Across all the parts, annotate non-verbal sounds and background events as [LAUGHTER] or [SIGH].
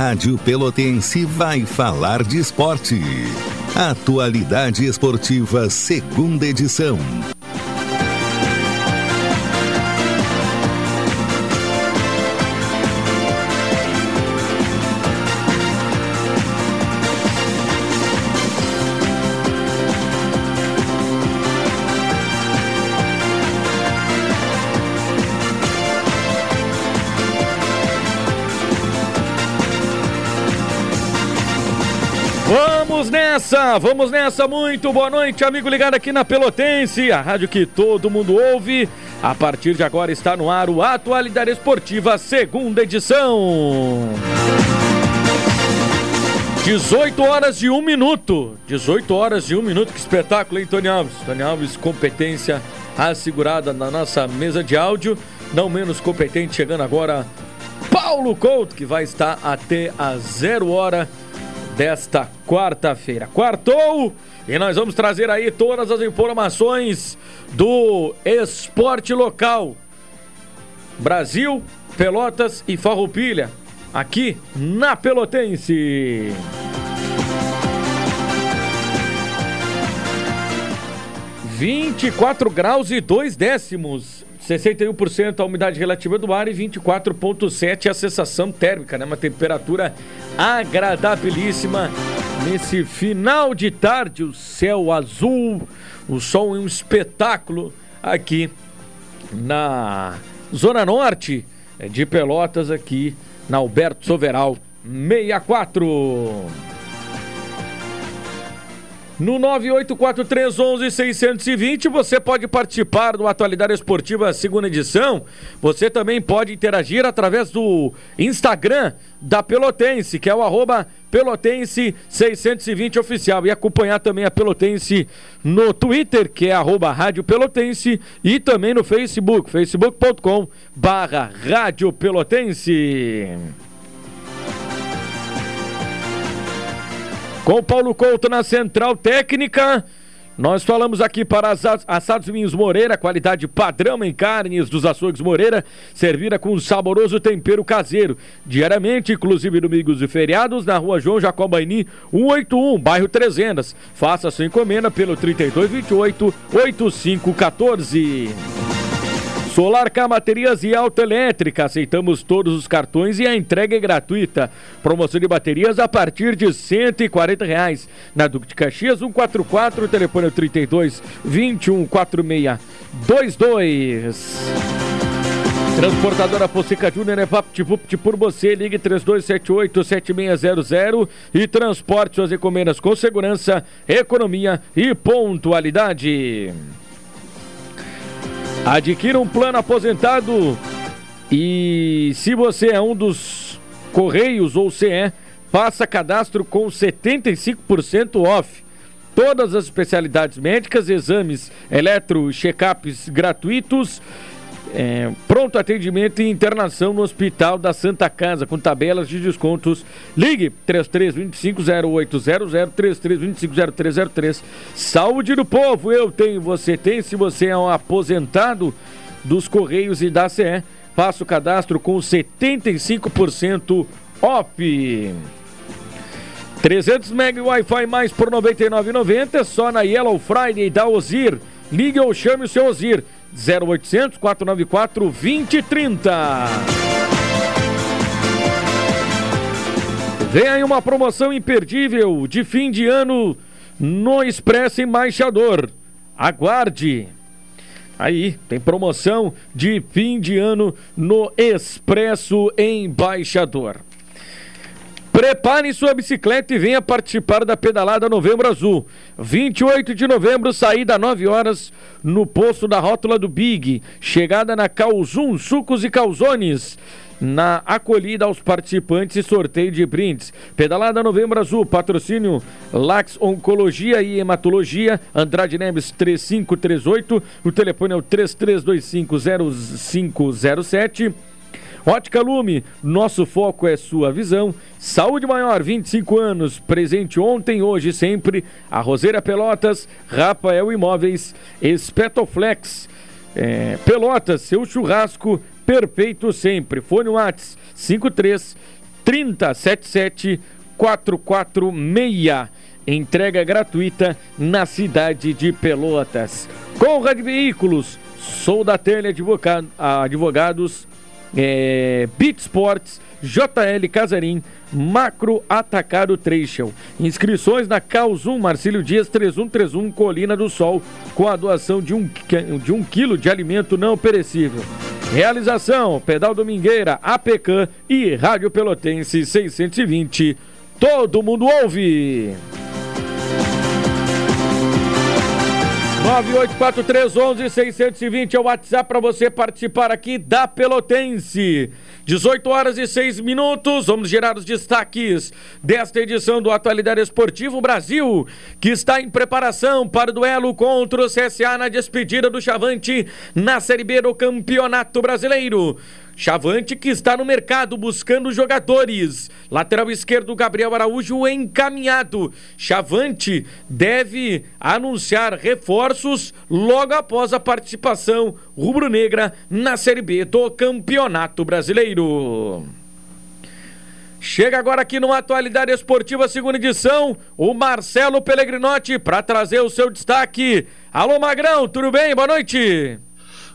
Rádio Pelotense vai falar de esporte. Atualidade Esportiva, segunda edição. Nessa, vamos nessa, muito boa noite, amigo ligado aqui na Pelotense, a rádio que todo mundo ouve. A partir de agora está no ar o Atualidade Esportiva, segunda edição. 18 horas e 1 minuto. 18 horas e 1 minuto, que espetáculo, hein, Tony Alves? Tony Alves, competência assegurada na nossa mesa de áudio. Não menos competente, chegando agora, Paulo Couto, que vai estar até a zero hora desta quarta-feira. Quartou! E nós vamos trazer aí todas as informações do esporte local. Brasil, Pelotas e Farroupilha, aqui na Pelotense. Vinte e quatro graus e dois décimos. 61% a umidade relativa do ar e 24,7% a sensação térmica, né? Uma temperatura agradabilíssima nesse final de tarde. O céu azul, o sol é um espetáculo aqui na Zona Norte de Pelotas, aqui na Alberto Soveral 64. No 984311620 você pode participar do Atualidade Esportiva segunda edição. Você também pode interagir através do Instagram da Pelotense, que é o arroba Pelotense 620 oficial e acompanhar também a Pelotense no Twitter, que é arroba Rádio Pelotense e também no Facebook, facebook.com barra Rádio Pelotense. Com o Paulo Couto na central técnica. Nós falamos aqui para Assados Vinhos Moreira, qualidade padrão em carnes dos açougues Moreira, servida com um saboroso tempero caseiro. Diariamente, inclusive domingos e feriados, na rua João Jacobaini, 181, bairro Trezendas. Faça sua encomenda pelo 3228 8514. Solar K Baterias e Autoelétrica. Aceitamos todos os cartões e a entrega é gratuita. Promoção de baterias a partir de 140 reais. Na Duque de Caxias 144, telefone é 32 21 46 22. Transportadora Fossica Júnior é VaptVupt por você. Ligue 3278-7600 e transporte suas encomendas com segurança, economia e pontualidade. Adquira um plano aposentado e se você é um dos Correios ou CE, faça cadastro com 75% off. Todas as especialidades médicas, exames eletro, check-ups gratuitos, é, pronto atendimento e internação no Hospital da Santa Casa, com tabelas de descontos. Ligue 33250800, 33250303. Saúde do povo, eu tenho, você tem. Se você é um aposentado dos Correios e da CE, faça o cadastro com 75% off. 300 MB Wi-Fi mais por R$ 99,90 só na Yellow Friday da Ozir. Ligue ou chame o seu Ozir. 0800 494 2030. Vem aí uma promoção imperdível de fim de ano no Expresso Embaixador. Aguarde! Aí, tem promoção de fim de ano no Expresso Embaixador. Prepare sua bicicleta e venha participar da pedalada Novembro Azul. 28 de novembro, saída 9 horas no posto da rótula do Big. Chegada na Calzum, Sucos e Calzones na acolhida aos participantes e sorteio de brindes. Pedalada Novembro Azul, patrocínio Lax Oncologia e Hematologia, Andrade Neves 3538, o telefone é o 33250507. Ótica Lume, nosso foco é sua visão. Saúde Maior, 25 anos, presente ontem, hoje sempre. A Roseira Pelotas, Rafael Imóveis, Espetoflex. É, Pelotas, seu churrasco perfeito sempre. Fone Whats 53 3077 446. Entrega gratuita na cidade de Pelotas. Conrad Veículos, sou da Tele Advogado, Advogados, é, Beat Sports, JL Casarim, Macro Atacado Trecho. Inscrições na Calzum Marcílio Dias 3131 Colina do Sol, com a doação de um, de um quilo de alimento não perecível. Realização: Pedal Domingueira, APCAM e Rádio Pelotense 620. Todo mundo ouve! 984311 é o WhatsApp para você participar aqui da Pelotense. 18 horas e 6 minutos. Vamos gerar os destaques desta edição do Atualidade Esportivo Brasil, que está em preparação para o duelo contra o CSA na despedida do Chavante na Série B do Campeonato Brasileiro. Chavante que está no mercado buscando jogadores. Lateral esquerdo Gabriel Araújo encaminhado. Chavante deve anunciar reforços logo após a participação rubro-negra na Série B do Campeonato Brasileiro. Chega agora aqui no Atualidade Esportiva, segunda edição, o Marcelo Pellegrinotti para trazer o seu destaque. Alô Magrão, tudo bem? Boa noite.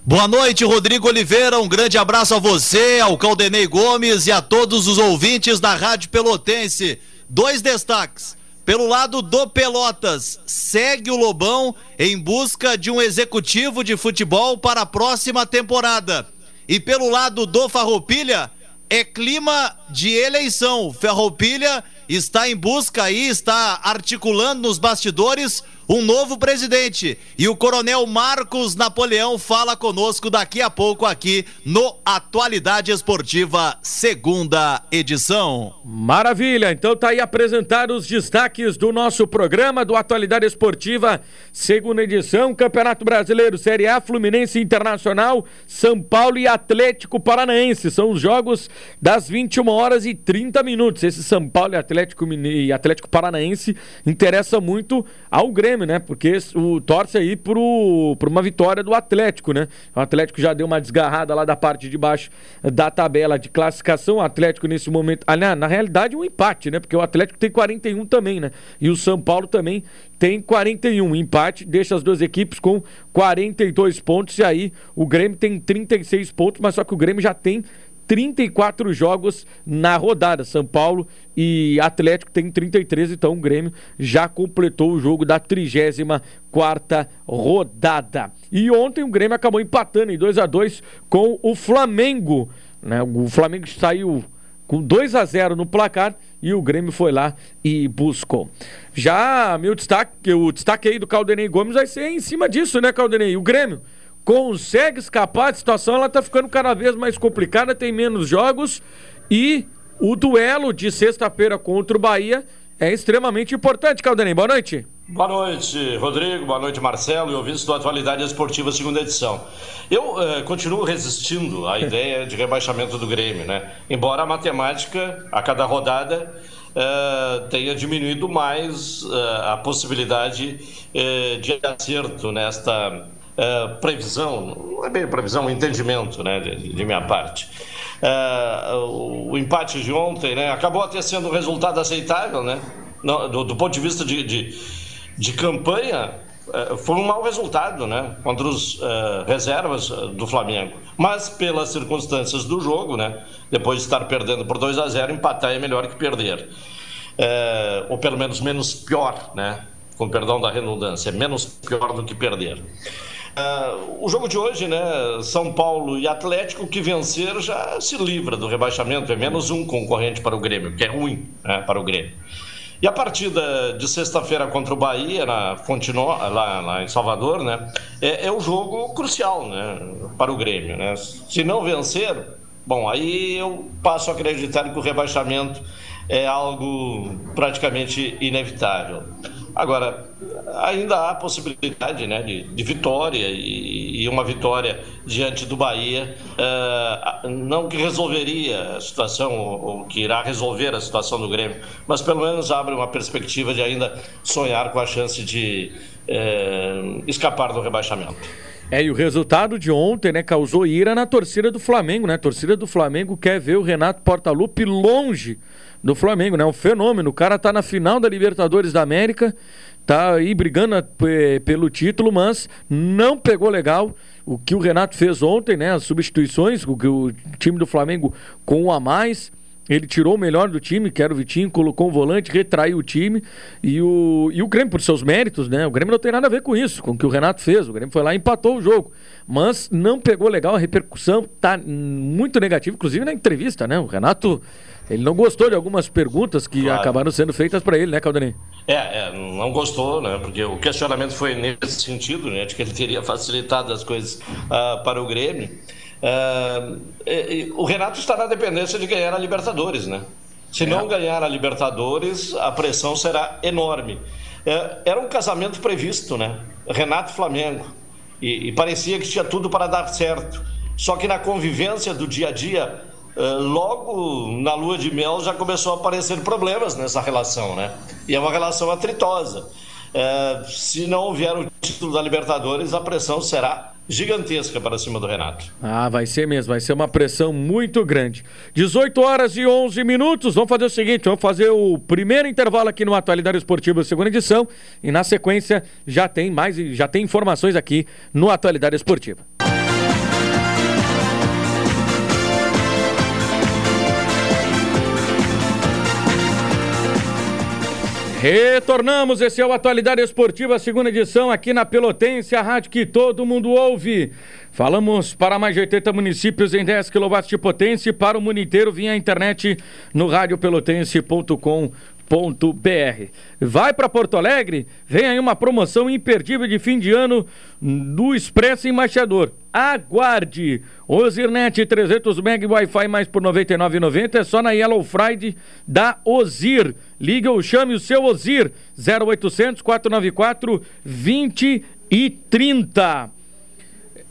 Boa noite, Rodrigo Oliveira. Um grande abraço a você, ao Caldenei Gomes e a todos os ouvintes da Rádio Pelotense. Dois destaques. Pelo lado do Pelotas, segue o Lobão em busca de um executivo de futebol para a próxima temporada. E pelo lado do Farroupilha, é clima de eleição. Ferroupilha está em busca e está articulando nos bastidores um novo presidente. E o coronel Marcos Napoleão fala conosco daqui a pouco aqui no Atualidade Esportiva, segunda edição. Maravilha! Então tá aí apresentado os destaques do nosso programa do Atualidade Esportiva, segunda edição, Campeonato Brasileiro, Série A, Fluminense Internacional, São Paulo e Atlético Paranaense. São os jogos das 21 horas e 30 minutos. Esse São Paulo e Atlético, e Atlético Paranaense interessa muito ao Grêmio Grêmio, né? Porque o torce aí pro, uma vitória do Atlético, né? O Atlético já deu uma desgarrada lá da parte de baixo da tabela de classificação. O Atlético nesse momento, ah, na, na realidade um empate, né? Porque o Atlético tem 41 também, né? E o São Paulo também tem 41. Empate deixa as duas equipes com 42 pontos e aí o Grêmio tem 36 pontos, mas só que o Grêmio já tem 34 jogos na rodada. São Paulo e Atlético tem 33, então o Grêmio já completou o jogo da 34 rodada. E ontem o Grêmio acabou empatando em 2 a 2 com o Flamengo. Né? O Flamengo saiu com 2 a 0 no placar e o Grêmio foi lá e buscou. Já meu destaque, o destaque aí do Caldenei Gomes vai ser em cima disso, né, Caldenei? O Grêmio consegue escapar da situação, ela está ficando cada vez mais complicada, tem menos jogos e o duelo de sexta-feira contra o Bahia é extremamente importante, Caldanei. Boa noite. Boa noite, Rodrigo. Boa noite, Marcelo e ouvintes do Atualidade Esportiva, segunda edição. Eu eh, continuo resistindo à ideia de rebaixamento do Grêmio, né? Embora a matemática, a cada rodada, eh, tenha diminuído mais eh, a possibilidade de acerto nesta uh, previsão, não é bem previsão, um entendimento né, de, de minha parte. Uh, o, o, empate de ontem né, acabou até sendo um resultado aceitável, né? Do, do, ponto de vista de, de, de campanha, uh, foi um mau resultado né, contra os reservas do Flamengo. Mas pelas circunstâncias do jogo, né, depois de estar perdendo por 2 a 0, empatar é melhor que perder. ou pelo menos menos pior, né? com perdão da redundância, é menos pior do que perder. Uh, o jogo de hoje, né? São Paulo e Atlético, que vencer já se livra do rebaixamento, é menos um concorrente para o Grêmio, que é ruim né, para o Grêmio. E a partida de sexta-feira contra o Bahia, na lá, lá em Salvador, né? É, é o jogo crucial né, para o Grêmio. Né? Se não vencer, bom, aí eu passo a acreditar que o rebaixamento é algo praticamente inevitável. Agora, ainda há possibilidade né, de, de vitória e, e, uma vitória diante do Bahia, uh, não que resolveria a situação ou, ou, que irá resolver a situação do Grêmio, mas pelo menos abre uma perspectiva de ainda sonhar com a chance de uh, escapar do rebaixamento. É, e o resultado de ontem, né, causou ira na torcida do Flamengo, né? A torcida do Flamengo quer ver o Renato Portaluppi longe do Flamengo, né? Um fenômeno. O cara tá na final da Libertadores da América, tá aí brigando pelo título, mas não pegou legal o que o Renato fez ontem, né? As substituições, o o time do Flamengo com um a mais. Ele tirou o melhor do time, que era o Vitinho, colocou um volante, retraiu o time. E o, e o Grêmio, por seus méritos, né? O Grêmio não tem nada a ver com isso, com o que o Renato fez. O Grêmio foi lá e empatou o jogo. Mas não pegou legal, a repercussão tá muito negativa, inclusive na entrevista, né? O Renato, ele não gostou de algumas perguntas que claro. acabaram sendo feitas para ele, né, Caldanei? É, é, não gostou, né? Porque o questionamento foi nesse sentido, né? De que ele teria facilitado as coisas uh, para o Grêmio. Uh, e, e, o Renato está na dependência de ganhar a Libertadores, né? Se é. não ganhar a Libertadores, a pressão será enorme. Uh, era um casamento previsto, né? Renato Flamengo. E, e, parecia que tinha tudo para dar certo. Só que na convivência do dia a dia, logo na lua de mel já começou a aparecer problemas nessa relação, né? E é uma relação atritosa. se não houver o título da Libertadores, a pressão será gigantesca para cima do Renato. Ah, vai ser mesmo, vai ser uma pressão muito grande. 18 horas e 11 minutos. Vamos fazer o seguinte, vamos fazer o primeiro intervalo aqui no Atualidade Esportiva, segunda edição, e na sequência já tem mais, já tem informações aqui no Atualidade Esportiva. Retornamos, esse é o Atualidade Esportiva, segunda edição, aqui na Pelotense, a rádio que todo mundo ouve. Falamos para mais de 80 municípios em 10 kW de potência e para o mundo inteiro via internet no radiopelotense.com br Vai para Porto Alegre? Vem aí uma promoção imperdível de fim de ano do Expresso Embaixador. Aguarde! Ozirnet 300 MB Wi-Fi mais por R$ 99,90 é só na Yellow Friday da Ozir. Liga ou chame o seu Ozir 0800 494 2030.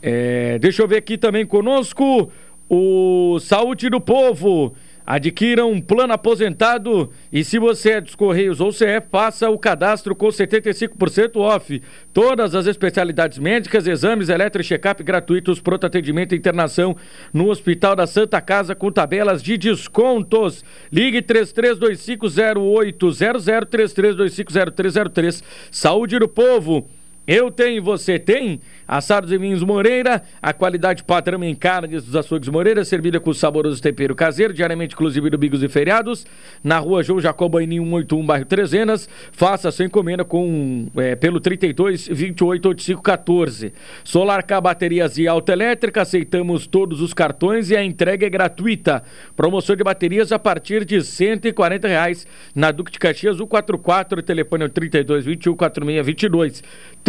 É, deixa eu ver aqui também conosco o Saúde do Povo. Adquira um plano aposentado e se você é dos Correios ou CE, faça o cadastro com 75% off. Todas as especialidades médicas, exames, eletro check-up gratuitos, pronto atendimento e internação no Hospital da Santa Casa com tabelas de descontos. Ligue 33250800 33250303. Saúde do povo. Eu tenho, você tem? Assados e vinhos Moreira, a qualidade padrão em carnes dos açougues Moreira, servida com saboroso tempero caseiro, diariamente inclusive do Bigos e Feriados, na rua João Jacobo em 181, bairro Trezenas. Faça sua encomenda com, é, pelo 32 28 85 14. Solar K Baterias e Autoelétrica, aceitamos todos os cartões e a entrega é gratuita. Promoção de baterias a partir de 140 reais na Duque de Caxias 144, telefone 32 21 46 22.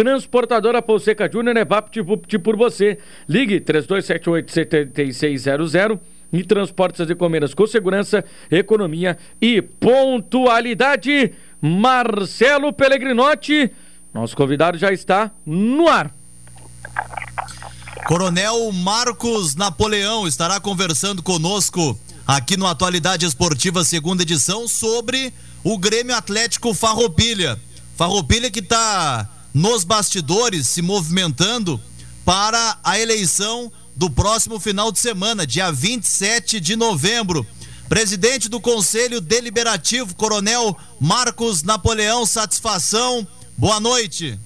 Transportadora Ponseca Júnior é VaptVupt por você. Ligue 3278-7600 e transporte as encomendas com segurança, economia e pontualidade. Marcelo Pellegrinotti, nosso convidado já está no ar. Coronel Marcos Napoleão estará conversando conosco aqui no Atualidade Esportiva, segunda edição, sobre o Grêmio Atlético Farroupilha. Farroupilha que está nos bastidores se movimentando para a eleição do próximo final de semana, dia 27 de novembro. Presidente do Conselho Deliberativo, Coronel Marcos Napoleão, satisfação. Boa noite.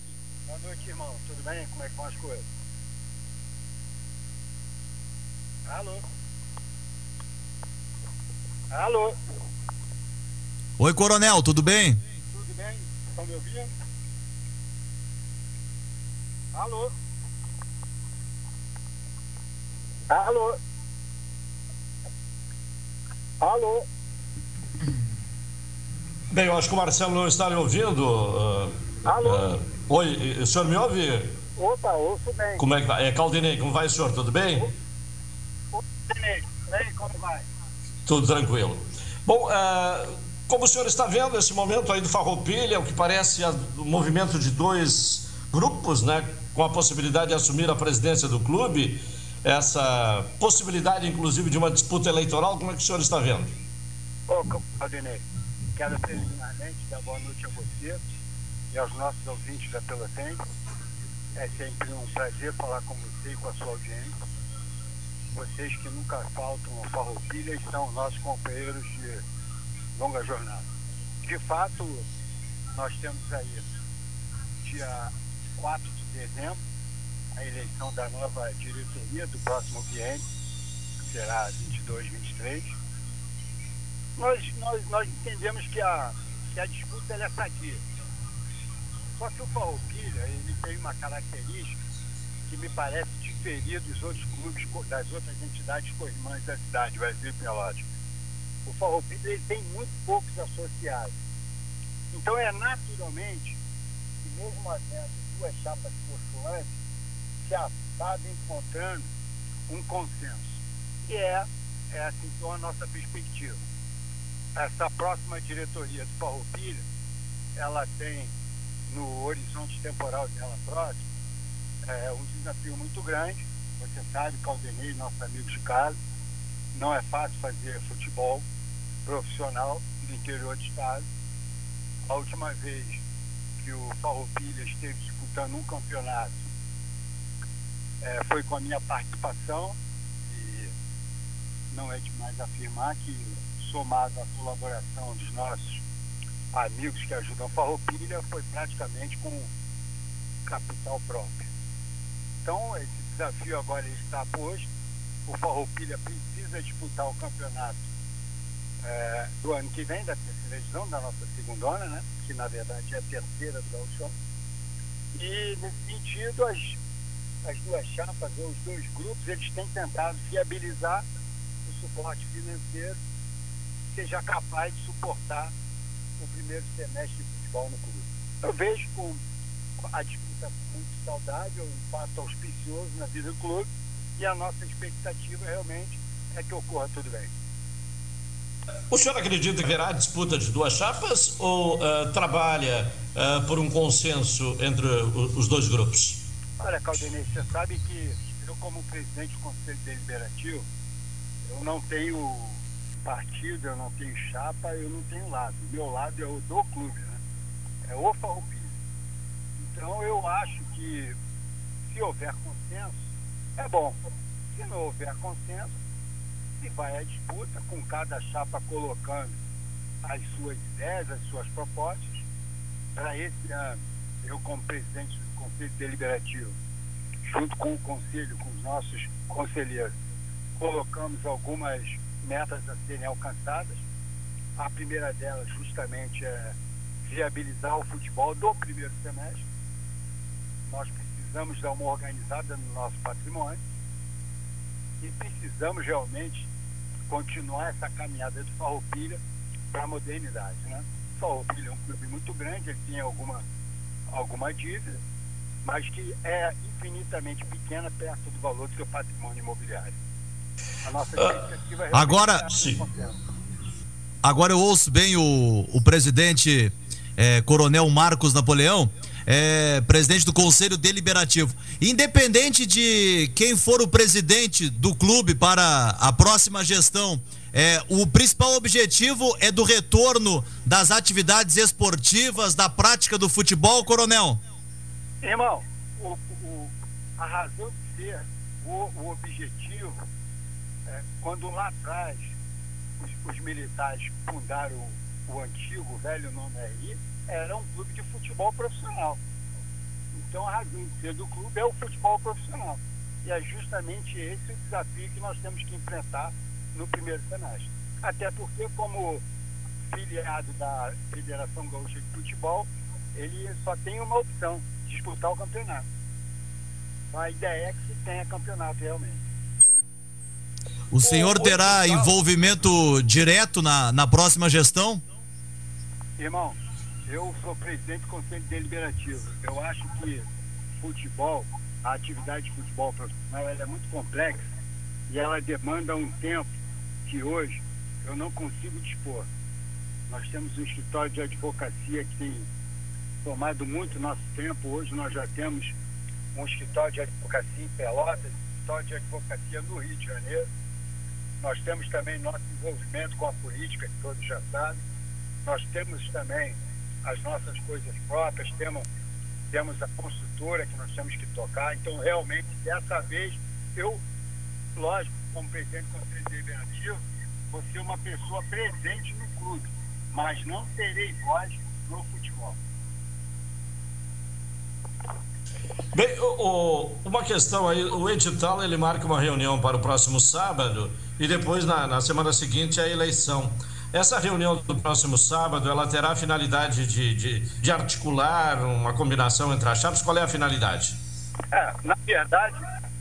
Boa noite, irmão. Tudo bem? Como é que vão as coisas? Alô? Alô? Oi, Coronel, tudo bem? Tudo bem? Estão me ouvindo? Alô? Alô? Alô? Bem, eu acho que o Marcelo não está me ouvindo. Uh, Alô? Uh, oi, o senhor me ouve? Opa, ouço bem. Como é que vai? É Caldinei, como vai, senhor? Tudo bem? Caldinei, bem, como vai? Tudo tranquilo. Bom, uh, como o senhor está vendo esse momento aí do Farroupilha, o que parece o movimento de dois grupos, né? com a possibilidade de assumir a presidência do clube, essa possibilidade, inclusive, de uma disputa eleitoral, como é que o senhor está vendo? Ô, Claudinei, quero preliminarmente dar boa noite a você e aos nossos ouvintes da Pelotense. É sempre um prazer falar com você e com a sua audiência. Vocês que nunca faltam ao Farroupilha são nossos companheiros de longa jornada. De fato, nós temos aí, dia 4 de dezembro, a eleição da nova diretoria do próximo biênio, que será 22, 23. Nós, nós, nós entendemos que a, que a disputa é sadia. Só que o Farroupilha, ele tem uma característica que me parece diferir dos outros clubes, das outras entidades co-irmãs da cidade, Brasil e Pelotas. O Farroupilha ele tem muito poucos associados. Então é naturalmente que mesmo havendo duas chapas postulantes, se acaba encontrando um consenso. E é, é assim então a nossa perspectiva. Essa próxima diretoria do Farroupilha, ela tem no horizonte temporal dela próximo é um desafio muito grande. Você sabe, Caldenei, nosso amigo de casa, não é fácil fazer futebol profissional no interior do estado. A última vez que o Farroupilha esteve disputando um campeonato é, foi com a minha participação e não é demais afirmar que somado à colaboração dos nossos amigos que ajudam a Farroupilha foi praticamente com capital próprio. Então esse desafio agora está posto. O Farroupilha precisa disputar o campeonato é, do ano que vem, da terceira edição, da nossa segunda onda, né? que na verdade é a terceira do Gauchão. E nesse sentido, as, as duas chapas, ou os dois grupos, eles têm tentado viabilizar o suporte financeiro que seja capaz de suportar o primeiro semestre de futebol no clube. Eu vejo com a disputa muito saudável, um fato auspicioso na vida do clube e a nossa expectativa realmente é que ocorra tudo bem. O senhor acredita que haverá disputa de duas chapas ou uh, trabalha uh, por um consenso entre os dois grupos? Olha, Caldenei, você sabe que eu, como presidente do Conselho Deliberativo, eu não tenho partido, eu não tenho chapa, eu não tenho lado. Meu lado é o do clube, né? É o Farroupilha. Então eu acho que se houver consenso, é bom. Se não houver consenso, se vai à disputa, com cada chapa colocando as suas ideias, as suas propostas. Para esse ano, eu como presidente do Conselho Deliberativo, junto com o Conselho, com os nossos conselheiros, colocamos algumas metas a serem alcançadas. A primeira delas justamente é viabilizar o futebol do primeiro semestre. Nós precisamos dar uma organizada no nosso patrimônio e precisamos realmente continuar essa caminhada do Farroupilha para a modernidade. Né? Farroupilha é um clube muito grande, ele tem alguma, alguma dívida, mas que é infinitamente pequena perto do valor do seu patrimônio imobiliário. A nossa expectativa é agora, sim. agora eu ouço bem o, o presidente é, Coronel Marcos Napoleão é, presidente do Conselho Deliberativo. Independente de quem for o presidente do clube para a próxima gestão, é, o principal objetivo é do retorno das atividades esportivas, da prática do futebol, coronel? Irmão, o, o, a razão de ser, o, o objetivo, é, quando lá atrás os, os militares fundaram o, o antigo, o velho nome RI, era um clube de futebol profissional. Então a razão de ser do clube é o futebol profissional. E é justamente esse o desafio que nós temos que enfrentar no primeiro semestre. Até porque, como filiado da Federação Gaúcha de Futebol, ele só tem uma opção, disputar o campeonato. Então, a ideia é que se tenha campeonato realmente. O senhor terá envolvimento direto na, na próxima gestão? Irmão, eu sou presidente do Conselho Deliberativo. Eu acho que futebol, a atividade de futebol profissional, ela é muito complexa e ela demanda um tempo que hoje eu não consigo dispor. Nós temos um escritório de advocacia que tem tomado muito nosso tempo. Hoje nós já temos um escritório de advocacia em Pelotas, um escritório de advocacia no Rio de Janeiro. Nós temos também nosso envolvimento com a política, que todos já sabem. Nós temos também as nossas coisas próprias, temos temos a consultora que nós temos que tocar. Então, realmente, dessa vez, eu, lógico, como presidente do Conselho Deliberativo, vou ser uma pessoa presente no clube, mas não terei voz no futebol. Bem, o, o, uma questão aí, o edital ele marca uma reunião para o próximo sábado e depois na, na semana seguinte a eleição. Essa reunião do próximo sábado, ela terá a finalidade de, de, de articular uma combinação entre as chapas? Qual é a finalidade? É, na verdade,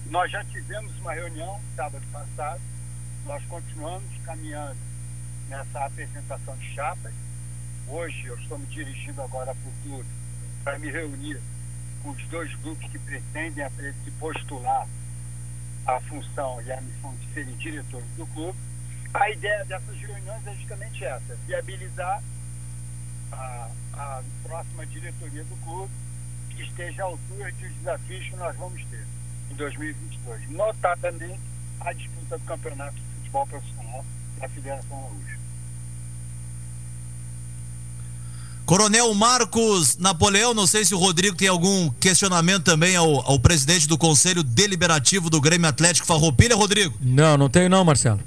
nós já tivemos uma reunião sábado passado, nós continuamos caminhando nessa apresentação de chapas. Hoje eu estou me dirigindo agora para o clube para me reunir com os dois grupos que pretendem se postular a função e a missão de serem diretores do clube a ideia dessas reuniões é justamente essa: viabilizar a, a próxima diretoria do clube que esteja à altura dos desafios que nós vamos ter em 2022, notadamente a disputa do campeonato de futebol profissional da Federação Gaúcha. Coronel Marcos Napoleão, não sei se o Rodrigo tem algum questionamento também ao, ao presidente do Conselho Deliberativo do Grêmio Atlético Farroupilha, Rodrigo? Não, não tenho não, Marcelo.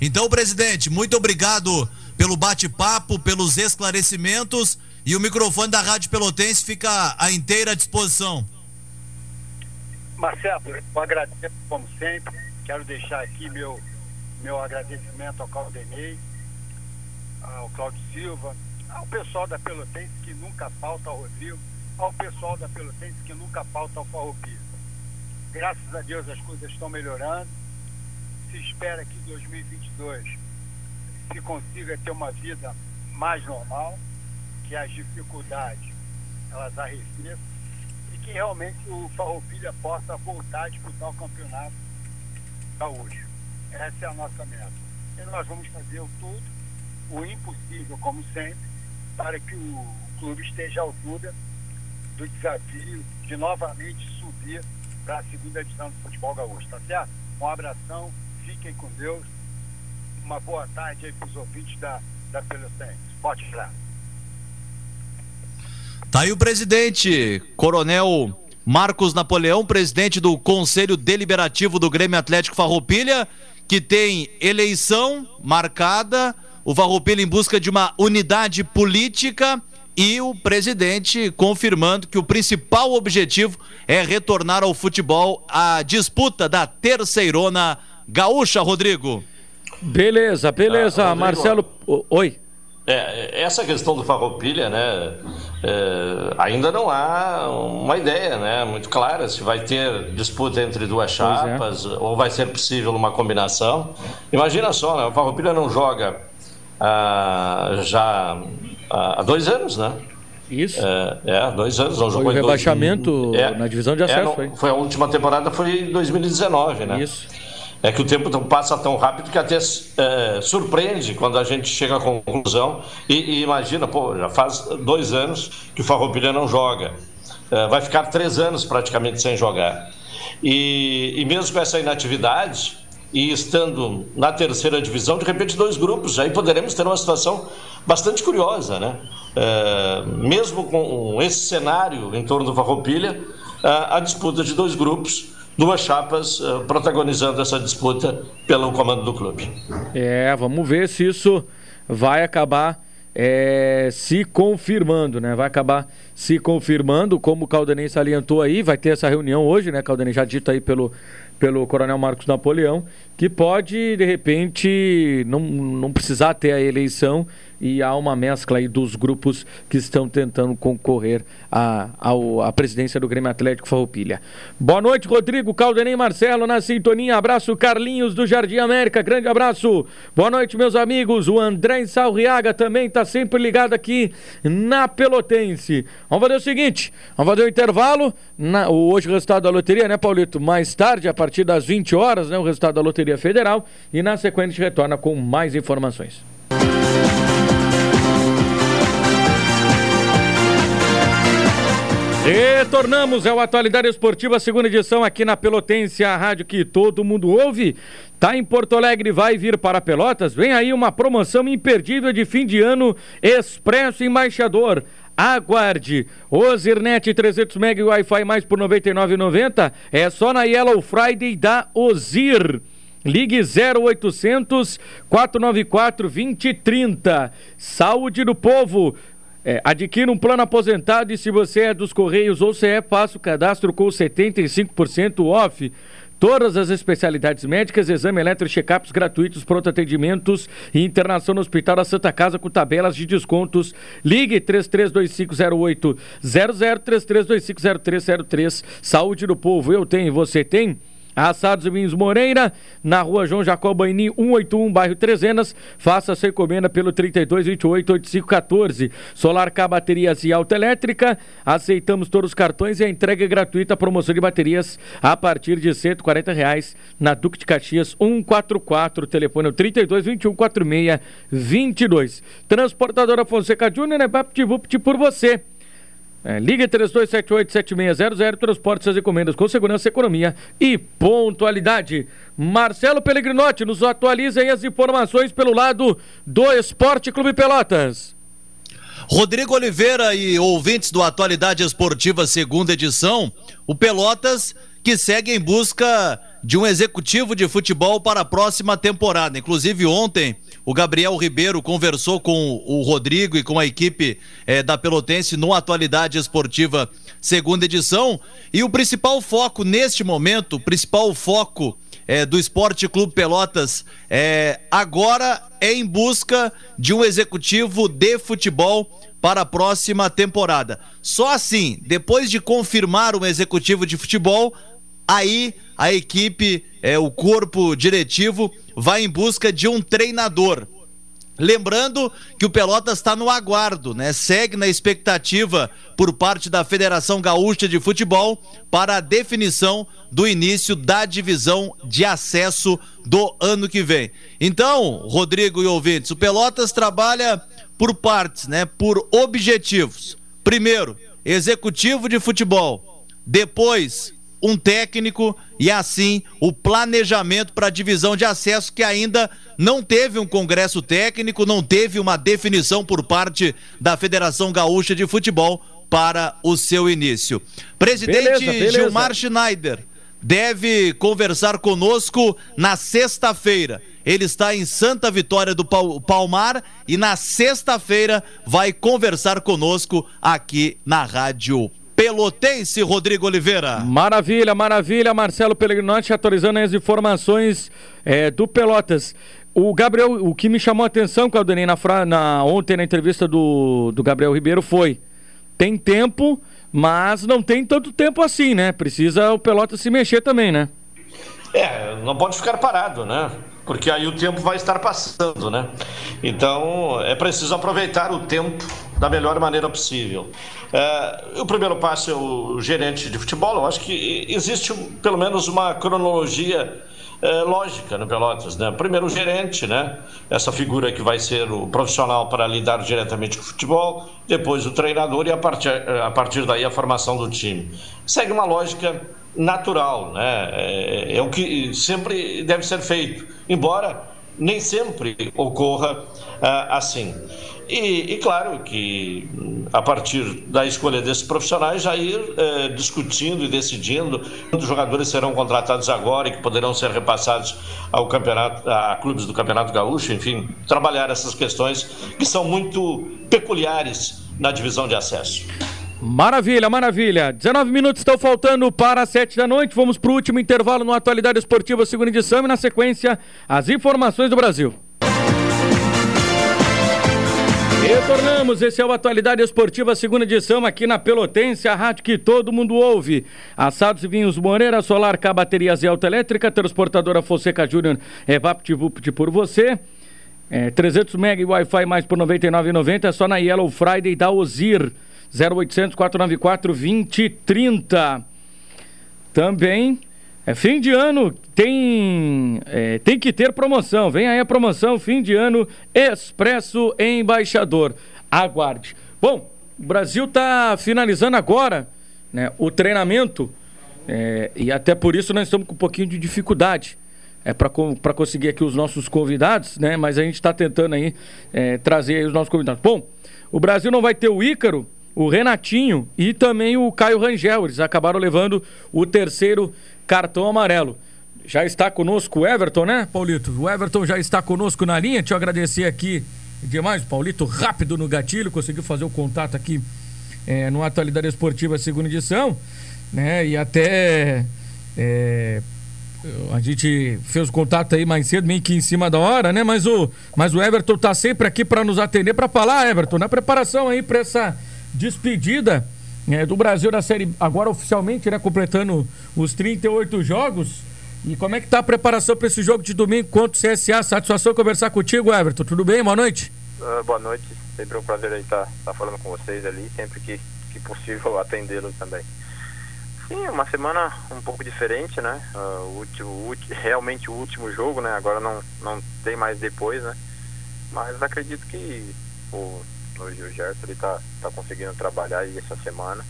Então, presidente, muito obrigado pelo bate-papo, pelos esclarecimentos e o microfone da Rádio Pelotense fica à inteira disposição. Marcelo, eu agradeço como sempre. Quero deixar aqui meu, meu agradecimento ao Caldenei, ao Cláudio Silva, ao pessoal da Pelotense que nunca falta, ao Rodrigo, ao pessoal da Pelotense que nunca falta, ao Farroupilha. Graças a Deus as coisas estão melhorando se espera que em 2022 se consiga ter uma vida mais normal, que as dificuldades elas arrefeçam e que realmente o Farroupilha possa voltar a disputar o campeonato gaúcho. Essa é a nossa meta. E nós vamos fazer o tudo, o impossível, como sempre, para que o clube esteja à altura do desafio de novamente subir para a segunda edição do futebol gaúcho, tá certo? Um abração Fiquem com Deus. Uma boa tarde aí para os ouvintes da, da. Pode tirar. Tá aí o presidente, Coronel Marcos Napoleão, presidente do Conselho Deliberativo do Grêmio Atlético Farroupilha, que tem eleição marcada, o Farroupilha em busca de uma unidade política e o presidente confirmando que o principal objetivo é retornar ao futebol a disputa da terceirona Gaúcha, Rodrigo. Beleza, beleza. Ah, Marcelo. Oi. É, essa questão do Farroupilha, né, é, ainda não há uma ideia, né, muito clara se vai ter disputa entre duas é. chapas é. ou vai ser possível uma combinação. Imagina só, né, o Farroupilha não joga ah, já há dois anos, né? Isso. É, é dois anos. Não foi jogou o rebaixamento dois... É, na divisão de acesso. É, não, foi a última temporada, foi em 2019, né? Isso. É que o tempo passa tão rápido que até é, surpreende quando a gente chega à conclusão e, e, imagina, pô, já faz dois anos que o Farroupilha não joga. É, vai ficar três anos praticamente sem jogar. E, e mesmo com essa inatividade e estando na terceira divisão, de repente dois grupos, aí poderemos ter uma situação bastante curiosa, né? É, mesmo com esse cenário em torno do Farroupilha, a, a disputa de dois grupos duas chapas uh, protagonizando essa disputa pelo comando do clube. É, vamos ver se isso vai acabar é, se confirmando, né? Vai acabar se confirmando, como o Caldanei salientou aí, vai ter essa reunião hoje, né? Caldanei já dito aí pelo, pelo Coronel Marcos Napoleão, que pode, de repente, não, não precisar ter a eleição e há uma mescla aí dos grupos que estão tentando concorrer à, à, à presidência do Grêmio Atlético Farroupilha. Boa noite, Rodrigo Caldenei Marcelo na sintonia. Abraço, Carlinhos do Jardim América. Grande abraço. Boa noite, meus amigos. O André Salriaga também está sempre ligado aqui na Pelotense. Vamos fazer o seguinte: vamos fazer o um intervalo. Na, hoje o resultado da loteria, né, Paulito? Mais tarde, a partir das 20 horas, né, o resultado da Loteria Federal. E na sequência, a gente retorna com mais informações. Retornamos ao Atualidade Esportiva, segunda edição aqui na Pelotense, a rádio que todo mundo ouve. Tá em Porto Alegre, vai vir para Pelotas. Vem aí uma promoção imperdível de fim de ano Expresso Embaixador. Aguarde. Ozirnet 300 MB Wi-Fi mais por R$ 99,90 é só na Yellow Friday da Ozir. Ligue 0800 494 2030. Saúde do povo. É, adquira um plano aposentado e se você é dos Correios ou CE, faça o cadastro com 75% off. Todas as especialidades médicas, exame elétrico, check-ups gratuitos, pronto atendimentos e internação no Hospital da Santa Casa com tabelas de descontos. Ligue 33250800, 33250303. Saúde do povo, eu tenho, você tem? Assados e Vinhos Moreira, na rua João Jacobaini, 181, bairro Trezenas. Faça sua encomenda pelo 3228-8514. Solar K Baterias e Autoelétrica. Aceitamos todos os cartões e a entrega é gratuita. Promoção de baterias a partir de 140 reais na Duque de Caxias 144. Telefone é 3221 4622. Transportadora Fonseca Júnior é VaptVupt por você. É, ligue 3278-7600, transporte suas encomendas com segurança, economia e pontualidade. Marcelo Pellegrinotti nos atualiza aí as informações pelo lado do Esporte Clube Pelotas. Rodrigo Oliveira e ouvintes do Atualidade Esportiva segunda edição, o Pelotas que segue em busca de um executivo de futebol para a próxima temporada. Inclusive ontem o Gabriel Ribeiro conversou com o Rodrigo e com a equipe eh, da Pelotense no Atualidade Esportiva segunda edição. E o principal foco neste momento, o principal foco eh, do Esporte Clube Pelotas eh, agora é em busca de um executivo de futebol para a próxima temporada. Só assim, depois de confirmar um executivo de futebol, aí a equipe, é, o corpo diretivo, vai em busca de um treinador. Lembrando que o Pelotas está no aguardo, né? Segue na expectativa por parte da Federação Gaúcha de Futebol para a definição do início da divisão de acesso do ano que vem. Então, Rodrigo e ouvintes, o Pelotas trabalha por partes, né? Por objetivos. Primeiro, executivo de futebol. Depois, um técnico e assim o planejamento para a divisão de acesso que ainda não teve um congresso técnico, não teve uma definição por parte da Federação Gaúcha de Futebol para o seu início. Presidente beleza, beleza. Gilmar Schneider deve conversar conosco na sexta-feira. Ele está em Santa Vitória do Palmar e na sexta-feira vai conversar conosco aqui na Rádio Pelotense, Rodrigo Oliveira. Maravilha, maravilha. Marcelo Pellegrinotti atualizando as informações é, do Pelotas. O Gabriel, o que me chamou a atenção, Caldenei, na, na, ontem na entrevista do, do Gabriel Ribeiro foi: tem tempo, mas não tem tanto tempo assim, né? Precisa o Pelotas se mexer também, né? É, não pode ficar parado, né? Porque aí o tempo vai estar passando, né? Então é preciso aproveitar o tempo da melhor maneira possível. É, o primeiro passo é o gerente de futebol. Eu acho que existe pelo menos uma cronologia é, lógica no Pelotas, né? Primeiro o gerente, né? Essa figura que vai ser o profissional para lidar diretamente com o futebol, depois o treinador e a partir, a partir daí a formação do time. Segue uma lógica natural, né? É, é o que sempre deve ser feito, embora nem sempre ocorra ah, assim. E, e, claro que a partir da escolha desses profissionais já ir eh, discutindo e decidindo quantos jogadores serão contratados agora e que poderão ser repassados ao campeonato, a clubes do Campeonato Gaúcho, enfim, trabalhar essas questões que são muito peculiares na divisão de acesso. Maravilha, maravilha. 19 minutos estão faltando para as 7 da noite. Vamos para o último intervalo no Atualidade Esportiva, segunda edição, e na sequência, as informações do Brasil. Retornamos, esse é o Atualidade Esportiva, segunda edição, aqui na Pelotense, a rádio que todo mundo ouve. Assados e Vinhos Moreira, Solar K Baterias e Autoelétrica, Transportadora Fonseca Júnior, é VaptVupt por você. É, 300 MB Wi-Fi mais por R$ 99,90 é só na Yellow Friday da Ozir, 0800 494 2030. Também é, fim de ano tem, é, tem que ter promoção. Vem aí a promoção fim de ano Expresso Embaixador. Aguarde. Bom, o Brasil está finalizando agora né, o treinamento é, e até por isso nós estamos com um pouquinho de dificuldade é, para conseguir aqui os nossos convidados, né? Mas a gente está tentando aí é, trazer aí os nossos convidados. Bom, o Brasil não vai ter o Ícaro o Renatinho e também o Caio Rangel. Eles acabaram levando o terceiro cartão amarelo. Já está conosco o Everton, né, Paulito? O Everton já está conosco na linha. Eu agradecer aqui demais, Paulito, rápido no gatilho, conseguiu fazer o contato aqui é, no Atualidade Esportiva, segunda edição, né? E até é, a gente fez o contato aí mais cedo, meio que em cima da hora, né? Mas o, mas o Everton tá sempre aqui para nos atender, para falar, Everton, na preparação aí para essa despedida é, do Brasil da Série agora oficialmente, né? Completando os 38 jogos. E como é que tá a preparação para esse jogo de domingo contra o CSA? Satisfação conversar contigo, Everton. Tudo bem? Boa noite. Uh, boa noite. Sempre um prazer estar tá, tá falando com vocês ali, sempre que, que possível [LAUGHS] atendê-los também. Sim, uma semana um pouco diferente, né? Uh, o último, realmente o último jogo, né? Agora não, não tem mais depois, né? Mas acredito que o Gerson ele tá, tá conseguindo trabalhar aí essa semana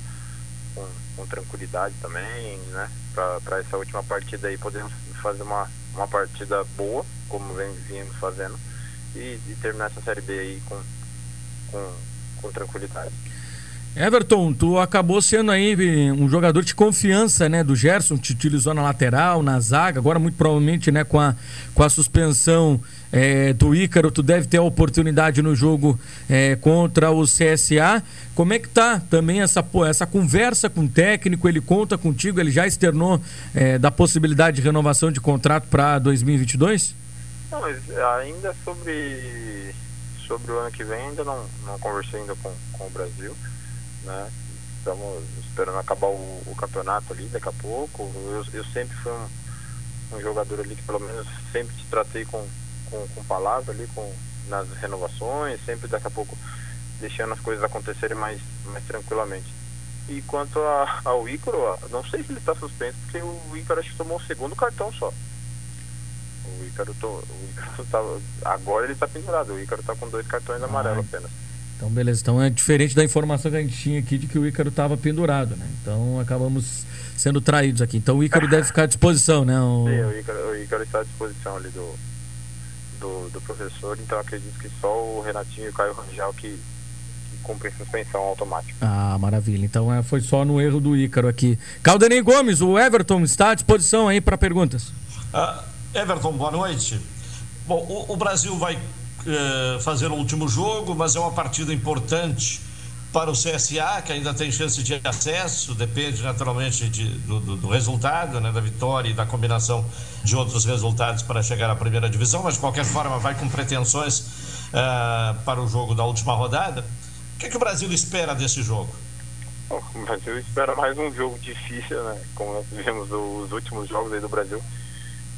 com, com tranquilidade também, né? Para essa última partida aí podemos fazer uma, uma partida boa, como vem vindo fazendo, e, e terminar essa série B aí com, com, com tranquilidade. Everton, tu acabou sendo aí um jogador de confiança, né, do Gerson, te utilizou na lateral, na zaga, agora muito provavelmente, né, com a, com a suspensão é, do Ícaro, tu deve ter a oportunidade no jogo é, contra o CSA. Como é que tá também essa, essa conversa com o técnico? Ele conta contigo, ele já externou é, da possibilidade de renovação de contrato para 2022? Não, ainda sobre, sobre o ano que vem, ainda não, não conversei ainda com, com o Brasil né? Estamos esperando acabar o, o campeonato ali daqui a pouco. Eu, eu sempre fui um, um, jogador ali que pelo menos sempre te tratei com, com, com palavra ali, com, nas renovações, sempre daqui a pouco deixando as coisas acontecerem mais, mais tranquilamente. E quanto a, ao Ícaro, não sei se ele está suspenso, porque o Ícaro acho que tomou o segundo cartão só. O Ícaro, to, o Ícaro [LAUGHS] tá, agora ele está pendurado, o Ícaro está com dois cartões amarelos apenas. Então, beleza. Então é diferente da informação que a gente tinha aqui de que o Ícaro estava pendurado, né? Então acabamos sendo traídos aqui. Então o Ícaro [LAUGHS] deve ficar à disposição, né? O... Sim, o Ícaro, o Ícaro está à disposição ali do, do, do, professor, então acredito que só o Renatinho e o Caio Rangel que, que cumprem suspensão automática. Ah, maravilha. Então é, foi só no erro do Ícaro aqui. Caldenei Gomes, o Everton está à disposição aí para perguntas. Uh, Everton, boa noite. Bom, o, o Brasil vai eh, fazer o último jogo, mas é uma partida importante para o CSA, que ainda tem chance de acesso, depende naturalmente de, do, do, do, resultado, né, da vitória e da combinação de outros resultados para chegar à primeira divisão, mas de qualquer forma vai com pretensões uh, para o jogo da última rodada. O que, é que o Brasil espera desse jogo? O Brasil espera mais um jogo difícil, né? Como nós vivemos os últimos jogos aí do Brasil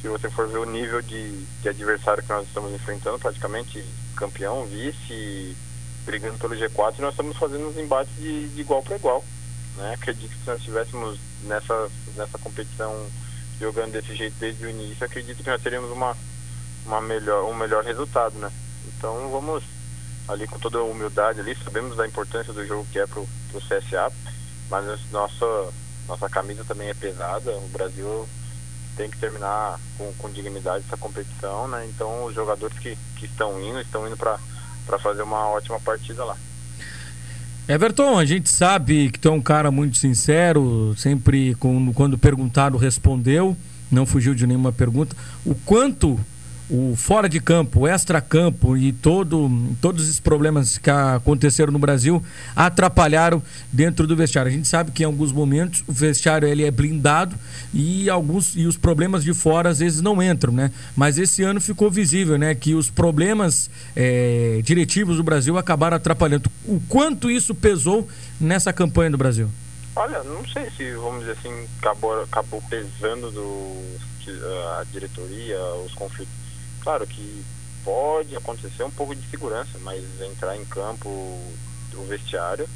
se você for ver o nível de, de adversário que nós estamos enfrentando, praticamente campeão, vice, brigando pelo G4, nós estamos fazendo uns embates de, de igual para igual. Né? Acredito que se nós estivéssemos nessa, nessa competição jogando desse jeito desde o início, acredito que nós teríamos uma, uma melhor, um melhor resultado. Né? Então vamos ali com toda a humildade ali, sabemos da importância do jogo que é para o CSA, mas nossa, nossa camisa também é pesada, o Brasil tem que terminar com, com dignidade essa competição, né? Então os jogadores que, que estão indo, estão indo para fazer uma ótima partida lá. Everton, a gente sabe que tu é um cara muito sincero, sempre quando perguntado respondeu, não fugiu de nenhuma pergunta. O quanto o fora de campo, o extra-campo e todo, todos esses problemas que aconteceram no Brasil atrapalharam dentro do vestiário. A gente sabe que em alguns momentos o vestiário ele é blindado e alguns e os problemas de fora às vezes não entram, né? Mas esse ano ficou visível, né, que os problemas é, diretivos do Brasil acabaram atrapalhando. O quanto isso pesou nessa campanha do Brasil? Olha, não sei se vamos dizer assim acabou, acabou pesando do, a diretoria, os conflitos Claro que pode acontecer um pouco de segurança, mas entrar em campo o vestiário,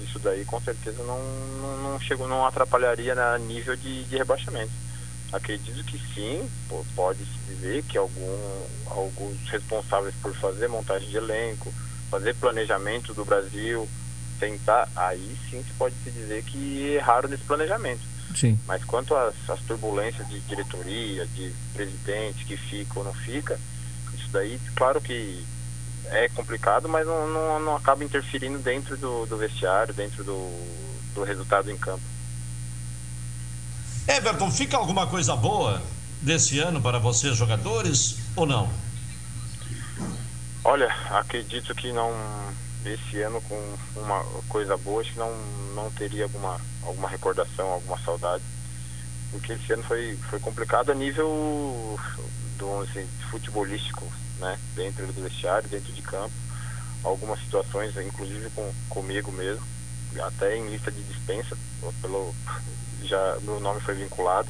isso daí com certeza não, não, não chegou, não atrapalharia na nível de, de rebaixamento. Acredito que sim, pode se dizer que algum, alguns responsáveis por fazer montagem de elenco, fazer planejamento do Brasil, tentar, aí sim se pode se dizer que erraram nesse planejamento Sim. Mas quanto às, às, turbulências de diretoria, de presidente que fica ou não fica, isso daí, claro que é complicado, mas não, não, não acaba interferindo dentro do, do vestiário, dentro do, do resultado em campo. Everton, fica alguma coisa boa desse ano para vocês, jogadores, ou não? Olha, acredito que não. Esse ano, com uma coisa boa, acho que não, não teria alguma, alguma recordação, alguma saudade. Porque esse ano foi, foi complicado a nível do assim, futebolístico, né? Dentro do vestiário, dentro de campo. Algumas situações, inclusive com, comigo mesmo, até em lista de dispensa, pelo, já meu nome foi vinculado,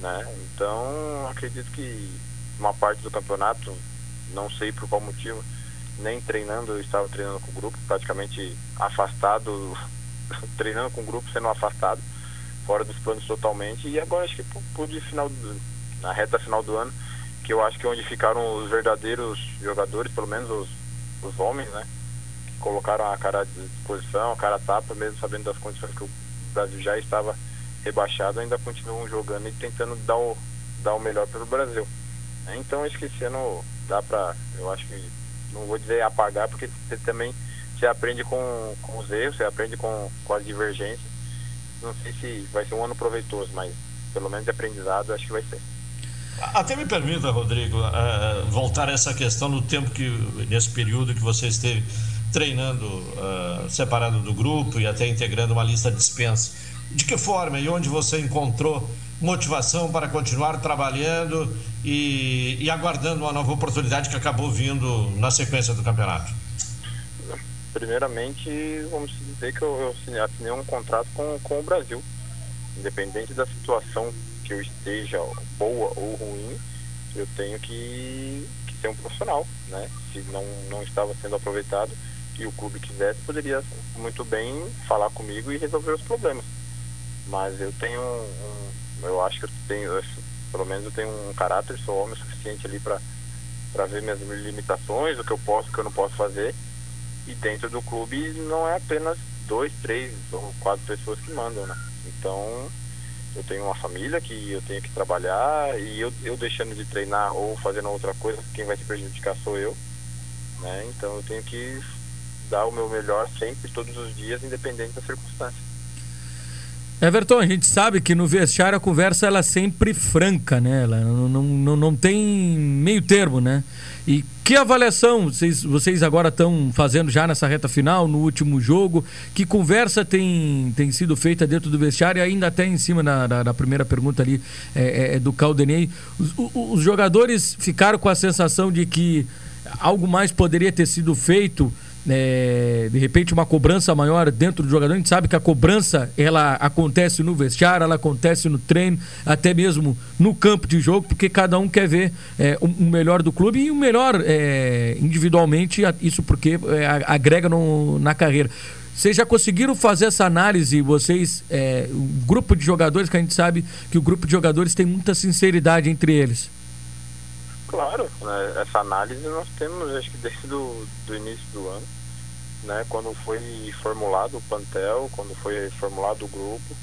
né? Então acredito que uma parte do campeonato, não sei por qual motivo, nem treinando, eu estava treinando com o grupo, praticamente afastado, [LAUGHS] treinando com o grupo, sendo afastado, fora dos planos totalmente. E agora acho que pude final do, na reta final do ano, que eu acho que é onde ficaram os verdadeiros jogadores, pelo menos os, os homens, né? Que colocaram a cara à disposição, a cara a tapa, mesmo sabendo das condições que o Brasil já estava rebaixado, ainda continuam jogando e tentando dar o, dar o melhor pelo Brasil. Então acho que esse ano dá para, eu acho que não vou dizer apagar, porque você também você aprende com, com os erros, você aprende com, com as divergências. Não sei se vai ser um ano proveitoso, mas pelo menos de aprendizado acho que vai ser. Até me permita, Rodrigo, uh, voltar a essa questão no tempo que, nesse período que você esteve treinando uh, separado do grupo e até integrando uma lista de dispensa. De que forma e onde você encontrou motivação para continuar trabalhando e, e, aguardando uma nova oportunidade que acabou vindo na sequência do campeonato? Primeiramente, vamos dizer que eu, eu assinei um contrato com, com o Brasil. Independente da situação que eu esteja boa ou ruim, eu tenho que, que ser um profissional, né? Se não, não estava sendo aproveitado e o clube quisesse, poderia muito bem falar comigo e resolver os problemas. Mas eu tenho um, eu acho que eu tenho, eu, pelo menos eu tenho um caráter, sou homem suficiente ali para para ver minhas limitações, o que eu posso, o que eu não posso fazer. E dentro do clube não é apenas dois, três ou quatro pessoas que mandam, né? Então eu tenho uma família que eu tenho que trabalhar e eu, eu deixando de treinar ou fazendo outra coisa, quem vai se prejudicar sou eu. Né? Então eu tenho que dar o meu melhor sempre, todos os dias, independente da circunstância. Everton, a gente sabe que no vestiário a conversa ela é sempre franca, né? Ela não, não, não, não tem meio termo, né? E que avaliação vocês, vocês agora estão fazendo já nessa reta final, no último jogo? Que conversa tem, tem sido feita dentro do vestiário? E ainda até em cima da primeira pergunta ali é, é, é do Caldenei. Os, os jogadores ficaram com a sensação de que algo mais poderia ter sido feito é, de repente uma cobrança maior dentro do jogador. A gente sabe que a cobrança ela acontece no vestiário, ela acontece no treino, até mesmo no campo de jogo, porque cada um quer ver é, o, melhor do clube e o melhor é, individualmente, isso porque é, agrega no, na carreira. Vocês já conseguiram fazer essa análise, vocês, é, o grupo de jogadores, que a gente sabe que o grupo de jogadores tem muita sinceridade entre eles. Claro, né, essa análise nós temos, acho que desde do, do início do ano né, quando foi formulado o plantel, quando foi formulado o grupo,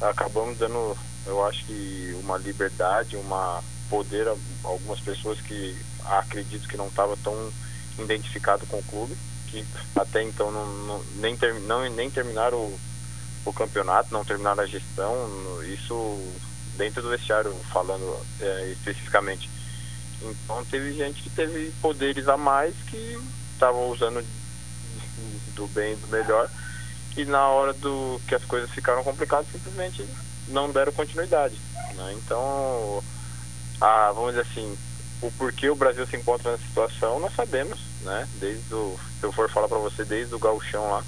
acabamos dando, eu acho que uma liberdade, uma poder a algumas pessoas que acredito que não estavam tão identificado com o clube, que até então não, não nem, ter, não, nem terminaram o, o, campeonato, não terminaram a gestão, isso dentro do vestiário falando é, especificamente. Então teve gente que teve poderes a mais que estavam usando do bem e do melhor. E na hora do que as coisas ficaram complicadas, simplesmente não deram continuidade. Né? Então, a, vamos dizer assim, o porquê o Brasil se encontra nessa situação, nós sabemos, né? Desde o, se eu for falar para você, desde o gauchão lá,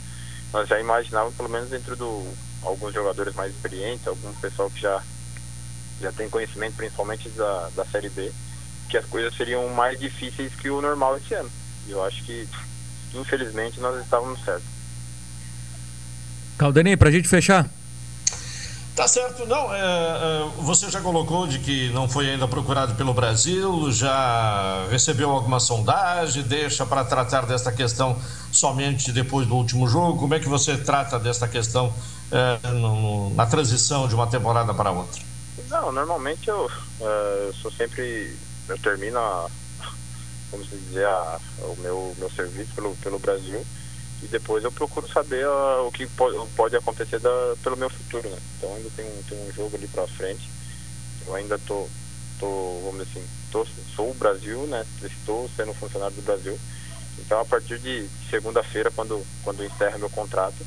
nós já imaginávamos, pelo menos dentro do alguns jogadores mais experientes, algum pessoal que já já tem conhecimento, principalmente da, da Série B, que as coisas seriam mais difíceis que o normal esse ano. E eu acho que infelizmente nós estávamos certos. Caldenei, para a gente fechar. Tá certo, não. É, é, você já colocou de que não foi ainda procurado pelo Brasil, já recebeu alguma sondagem, deixa para tratar desta questão somente depois do último jogo. Como é que você trata desta questão é, no, na transição de uma temporada para outra? Não, normalmente eu, é, eu sou sempre. Eu termino a, vamos dizer, a, o meu, meu serviço pelo, pelo Brasil e depois eu procuro saber uh, o que pode, pode acontecer da, pelo meu futuro, né? Então ainda tem um, tem um jogo ali para frente. Eu ainda tô, tô vamos dizer assim, tô, sou o Brasil, né? Estou sendo funcionário do Brasil. Então a partir de segunda-feira, quando, quando encerra meu contrato,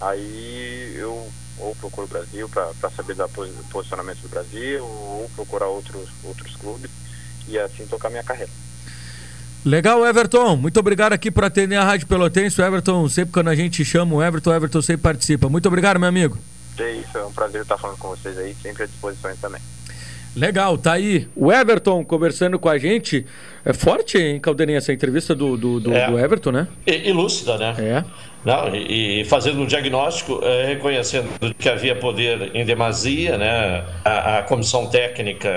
aí eu ou procuro o Brasil para saber do posicionamento do Brasil, ou procurar outros, outros clubes e assim tocar minha carreira. Legal, Everton. Muito obrigado aqui por atender a Rádio Pelotense. O Everton, sempre quando a gente chama o Everton, o Everton sempre participa. Muito obrigado, meu amigo. É isso, é um prazer estar falando com vocês aí, sempre à disposição também. Legal, tá aí o Everton conversando com a gente. É forte, hein, Caldeirinha, essa entrevista do, do, do, é. do Everton, né? E, e, lúcida, né? É. Não, e, e fazendo um diagnóstico, é, reconhecendo que havia poder em demasia, né? A, a, comissão técnica,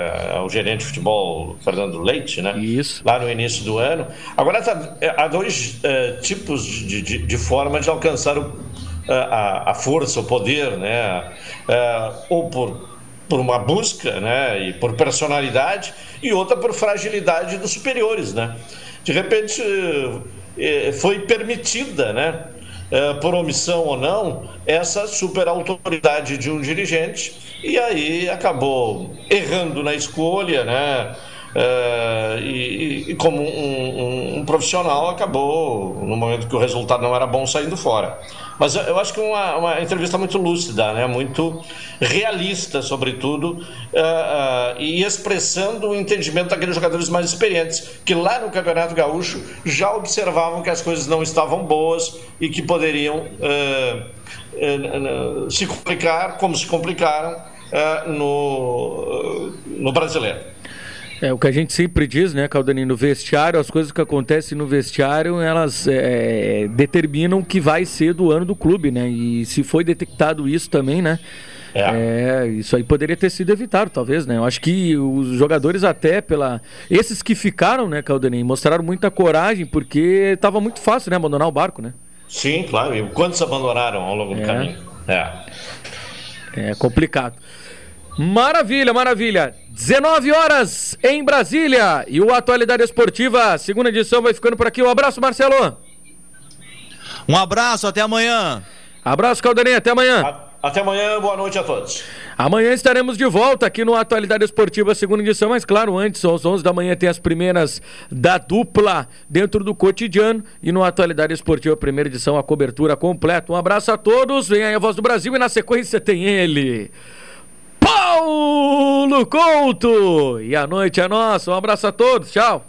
o gerente de futebol, Fernando Leite, né? Isso. Lá no início do ano. Agora, tá, é, há dois é, tipos de, de, de, forma de alcançar o, a, a força, o poder, né? É, ou por por uma busca, né, e por personalidade, e outra por fragilidade dos superiores, né. De repente eh, foi permitida, né, eh, por omissão ou não, essa superautoridade de um dirigente e aí acabou errando na escolha, né, Uh, e, e, como um, um, um, profissional acabou, no momento que o resultado não era bom, saindo fora. Mas eu acho que uma, uma entrevista muito lúcida, né? muito realista, sobretudo, uh, uh, e expressando o entendimento daqueles jogadores mais experientes, que lá no Campeonato Gaúcho já observavam que as coisas não estavam boas e que poderiam se complicar, como se complicaram no, no brasileiro. É o que a gente sempre diz, né, Caldani, no vestiário, as coisas que acontecem no vestiário, elas é, determinam que vai ser do ano do clube, né? E se foi detectado isso também, né? É. é. isso aí poderia ter sido evitado, talvez, né? Eu acho que os jogadores até pela... Esses que ficaram, né, Caldani, mostraram muita coragem, porque estava muito fácil, né, abandonar o barco, né? Sim, claro. E quantos abandonaram ao longo do é. caminho? É. É complicado. Maravilha, maravilha. 19 horas em Brasília. E o Atualidade Esportiva, segunda edição, vai ficando por aqui. Um abraço, Marcelo. Um abraço, até amanhã. Abraço, Caldeirinha, até amanhã. Até amanhã, boa noite a todos. Amanhã estaremos de volta aqui no Atualidade Esportiva, segunda edição, mas claro, antes, às 11 da manhã, tem as primeiras da dupla dentro do cotidiano e no Atualidade Esportiva, primeira edição, a cobertura completa. Um abraço a todos, vem aí a Voz do Brasil e na sequência tem ele. Paulo Couto. E a noite é nossa. Um abraço a todos. Tchau.